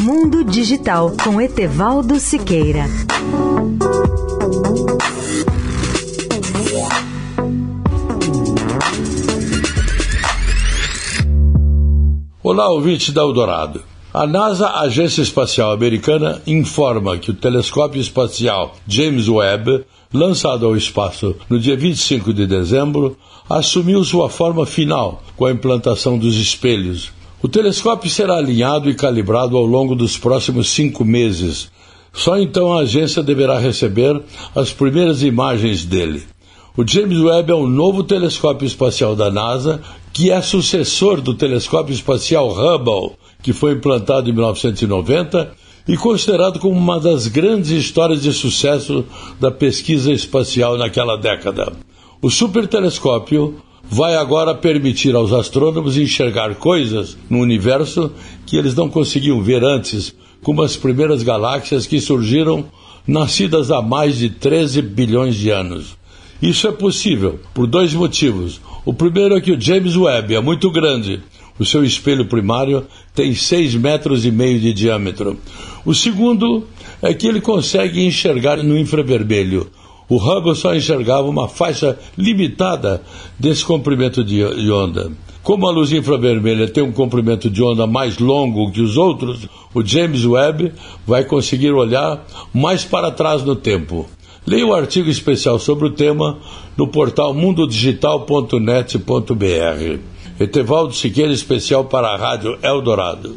Mundo Digital com Etevaldo Siqueira. Olá, ouvinte da Eldorado. A NASA, Agência Espacial Americana, informa que o telescópio espacial James Webb, lançado ao espaço no dia 25 de dezembro, assumiu sua forma final com a implantação dos espelhos. O telescópio será alinhado e calibrado ao longo dos próximos cinco meses. Só então a agência deverá receber as primeiras imagens dele. O James Webb é um novo telescópio espacial da NASA que é sucessor do telescópio espacial Hubble, que foi implantado em 1990 e considerado como uma das grandes histórias de sucesso da pesquisa espacial naquela década. O supertelescópio vai agora permitir aos astrônomos enxergar coisas no universo que eles não conseguiam ver antes, como as primeiras galáxias que surgiram nascidas há mais de 13 bilhões de anos. Isso é possível por dois motivos. O primeiro é que o James Webb é muito grande. O seu espelho primário tem seis metros e meio de diâmetro. O segundo é que ele consegue enxergar no infravermelho. O Hubble só enxergava uma faixa limitada desse comprimento de onda. Como a luz infravermelha tem um comprimento de onda mais longo que os outros, o James Webb vai conseguir olhar mais para trás no tempo. Leia o artigo especial sobre o tema no portal mundodigital.net.br. Etevaldo Siqueira, especial para a Rádio Eldorado.